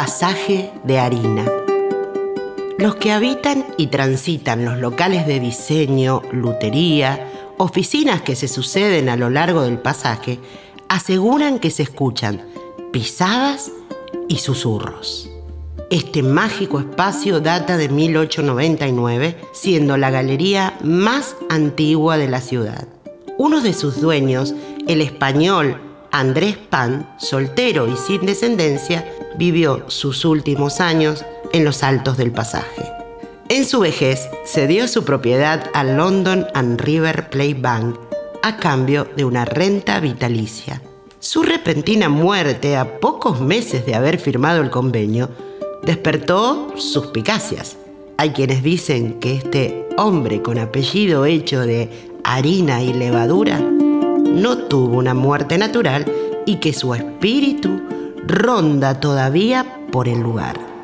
pasaje de harina. Los que habitan y transitan los locales de diseño, lutería, oficinas que se suceden a lo largo del pasaje, aseguran que se escuchan pisadas y susurros. Este mágico espacio data de 1899, siendo la galería más antigua de la ciudad. Uno de sus dueños, el español Andrés Pan, soltero y sin descendencia, vivió sus últimos años en los altos del pasaje. En su vejez cedió su propiedad al London and River Plate Bank a cambio de una renta vitalicia. Su repentina muerte a pocos meses de haber firmado el convenio despertó suspicacias. Hay quienes dicen que este hombre con apellido hecho de harina y levadura no tuvo una muerte natural y que su espíritu ronda todavía por el lugar.